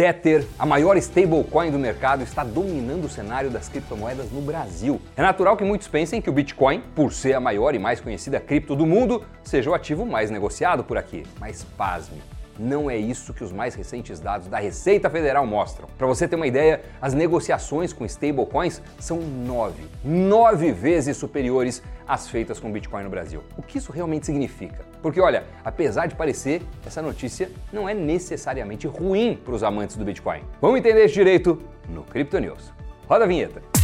Tether, a maior stablecoin do mercado, está dominando o cenário das criptomoedas no Brasil. É natural que muitos pensem que o Bitcoin, por ser a maior e mais conhecida cripto do mundo, seja o ativo mais negociado por aqui. Mas pasme, não é isso que os mais recentes dados da Receita Federal mostram. Para você ter uma ideia, as negociações com stablecoins são nove, nove vezes superiores às feitas com Bitcoin no Brasil. O que isso realmente significa? Porque olha, apesar de parecer, essa notícia não é necessariamente ruim para os amantes do Bitcoin. Vamos entender isso direito no Crypto News. Roda a vinheta.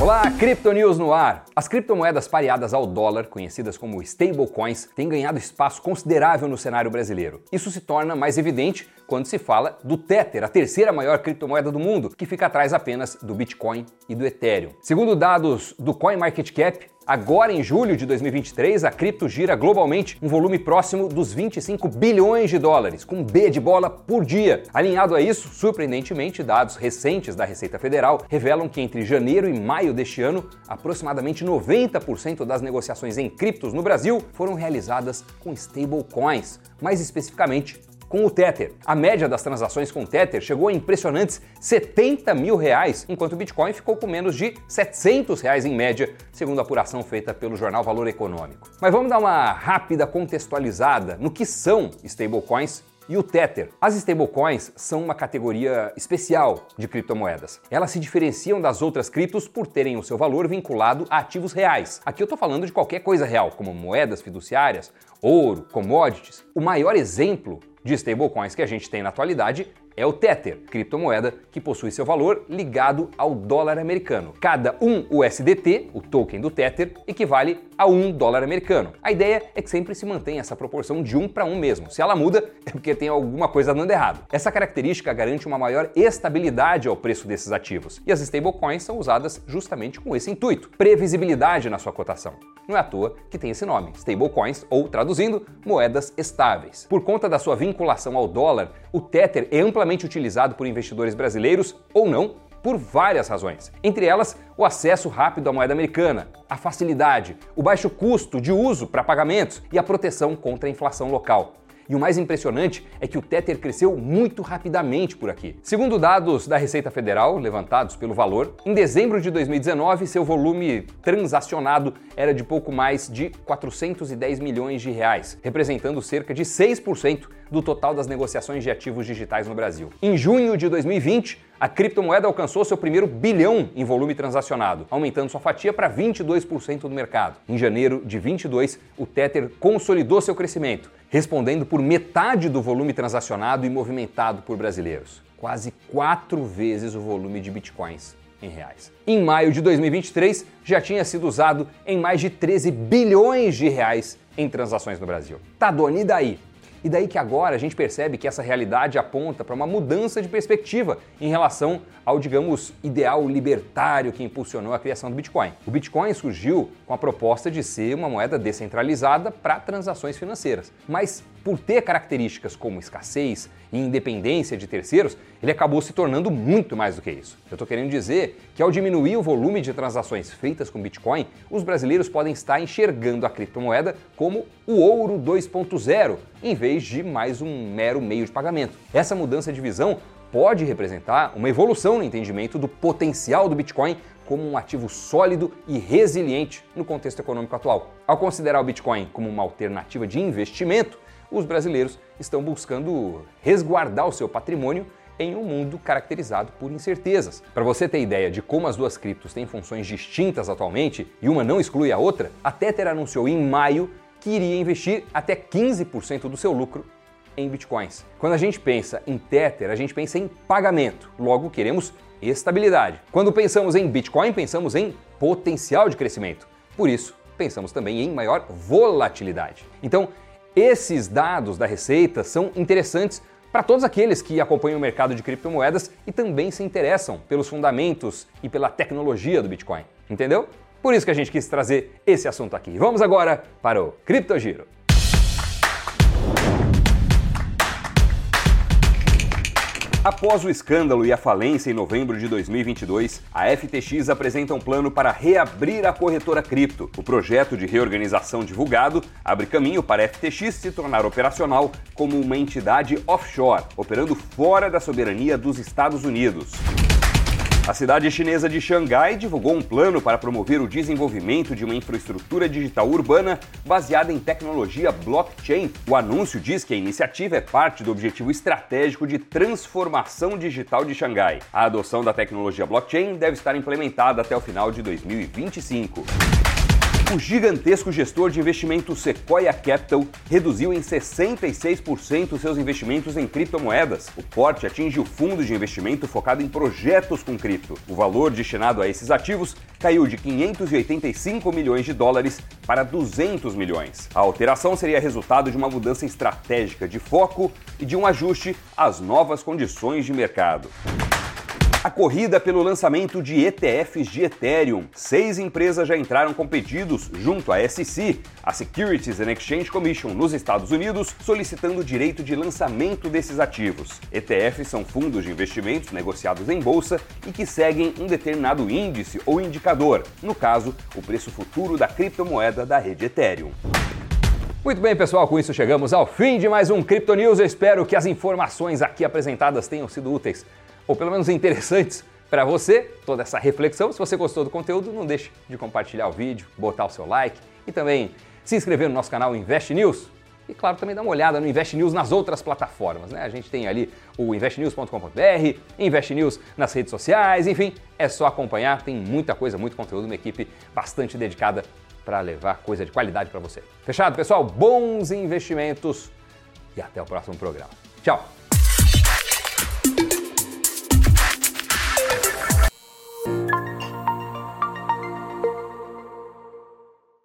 Olá, Crypto News no ar. As criptomoedas pareadas ao dólar, conhecidas como stablecoins, têm ganhado espaço considerável no cenário brasileiro. Isso se torna mais evidente quando se fala do Tether, a terceira maior criptomoeda do mundo, que fica atrás apenas do Bitcoin e do Ethereum. Segundo dados do CoinMarketCap, Agora, em julho de 2023, a cripto gira globalmente um volume próximo dos 25 bilhões de dólares, com B de bola por dia. Alinhado a isso, surpreendentemente, dados recentes da Receita Federal revelam que entre janeiro e maio deste ano, aproximadamente 90% das negociações em criptos no Brasil foram realizadas com stablecoins, mais especificamente com o Tether. A média das transações com o Tether chegou a impressionantes 70 mil reais, enquanto o Bitcoin ficou com menos de 700 reais em média, segundo a apuração feita pelo jornal Valor Econômico. Mas vamos dar uma rápida contextualizada no que são stablecoins e o Tether. As stablecoins são uma categoria especial de criptomoedas. Elas se diferenciam das outras criptos por terem o seu valor vinculado a ativos reais. Aqui eu estou falando de qualquer coisa real, como moedas fiduciárias, ouro, commodities. O maior exemplo de stablecoins que a gente tem na atualidade é o Tether, criptomoeda que possui seu valor ligado ao dólar americano. Cada um USDT, o token do Tether, equivale a um dólar americano. A ideia é que sempre se mantenha essa proporção de um para um mesmo. Se ela muda, é porque tem alguma coisa dando errado. Essa característica garante uma maior estabilidade ao preço desses ativos. E as stablecoins são usadas justamente com esse intuito: previsibilidade na sua cotação. Não é à toa que tem esse nome, stablecoins, ou traduzindo, moedas estáveis. Por conta da sua vinculação ao dólar, o Tether é amplamente utilizado por investidores brasileiros ou não por várias razões. Entre elas, o acesso rápido à moeda americana, a facilidade, o baixo custo de uso para pagamentos e a proteção contra a inflação local. E o mais impressionante é que o Tether cresceu muito rapidamente por aqui. Segundo dados da Receita Federal, levantados pelo Valor, em dezembro de 2019 seu volume transacionado era de pouco mais de 410 milhões de reais, representando cerca de 6% do total das negociações de ativos digitais no Brasil. Em junho de 2020, a criptomoeda alcançou seu primeiro bilhão em volume transacionado, aumentando sua fatia para 22% do mercado. Em janeiro de 22, o Tether consolidou seu crescimento, respondendo por metade do volume transacionado e movimentado por brasileiros. Quase quatro vezes o volume de bitcoins em reais. Em maio de 2023, já tinha sido usado em mais de 13 bilhões de reais em transações no Brasil. Tá, Doni, daí? E daí que agora a gente percebe que essa realidade aponta para uma mudança de perspectiva em relação ao, digamos, ideal libertário que impulsionou a criação do Bitcoin. O Bitcoin surgiu com a proposta de ser uma moeda descentralizada para transações financeiras. Mas por ter características como escassez e independência de terceiros, ele acabou se tornando muito mais do que isso. Eu estou querendo dizer que ao diminuir o volume de transações feitas com Bitcoin, os brasileiros podem estar enxergando a criptomoeda como o ouro 2.0, em vez de mais um mero meio de pagamento. Essa mudança de visão pode representar uma evolução no entendimento do potencial do Bitcoin como um ativo sólido e resiliente no contexto econômico atual. Ao considerar o Bitcoin como uma alternativa de investimento, os brasileiros estão buscando resguardar o seu patrimônio em um mundo caracterizado por incertezas. Para você ter ideia de como as duas criptos têm funções distintas atualmente e uma não exclui a outra, a Tether anunciou em maio que iria investir até 15% do seu lucro em bitcoins. Quando a gente pensa em Tether, a gente pensa em pagamento, logo queremos estabilidade. Quando pensamos em Bitcoin, pensamos em potencial de crescimento. Por isso, pensamos também em maior volatilidade. Então, esses dados da Receita são interessantes para todos aqueles que acompanham o mercado de criptomoedas e também se interessam pelos fundamentos e pela tecnologia do Bitcoin. Entendeu? Por isso que a gente quis trazer esse assunto aqui. Vamos agora para o Criptogiro. Após o escândalo e a falência em novembro de 2022, a FTX apresenta um plano para reabrir a corretora cripto. O projeto de reorganização divulgado abre caminho para a FTX se tornar operacional como uma entidade offshore, operando fora da soberania dos Estados Unidos. A cidade chinesa de Xangai divulgou um plano para promover o desenvolvimento de uma infraestrutura digital urbana baseada em tecnologia blockchain. O anúncio diz que a iniciativa é parte do objetivo estratégico de transformação digital de Xangai. A adoção da tecnologia blockchain deve estar implementada até o final de 2025. O gigantesco gestor de investimentos Sequoia Capital reduziu em 66% seus investimentos em criptomoedas. O corte atinge o fundo de investimento focado em projetos com cripto. O valor destinado a esses ativos caiu de 585 milhões de dólares para 200 milhões. A alteração seria resultado de uma mudança estratégica de foco e de um ajuste às novas condições de mercado. A corrida pelo lançamento de ETFs de Ethereum. Seis empresas já entraram com pedidos junto à SEC, a Securities and Exchange Commission, nos Estados Unidos, solicitando o direito de lançamento desses ativos. ETFs são fundos de investimentos negociados em bolsa e que seguem um determinado índice ou indicador, no caso, o preço futuro da criptomoeda da rede Ethereum. Muito bem, pessoal, com isso chegamos ao fim de mais um Crypto News. Eu espero que as informações aqui apresentadas tenham sido úteis ou pelo menos interessantes para você, toda essa reflexão. Se você gostou do conteúdo, não deixe de compartilhar o vídeo, botar o seu like e também se inscrever no nosso canal Invest News. E claro, também dá uma olhada no Invest News nas outras plataformas, né? A gente tem ali o investnews.com.br, Invest News nas redes sociais, enfim, é só acompanhar, tem muita coisa, muito conteúdo, uma equipe bastante dedicada para levar coisa de qualidade para você. Fechado, pessoal? Bons investimentos e até o próximo programa. Tchau!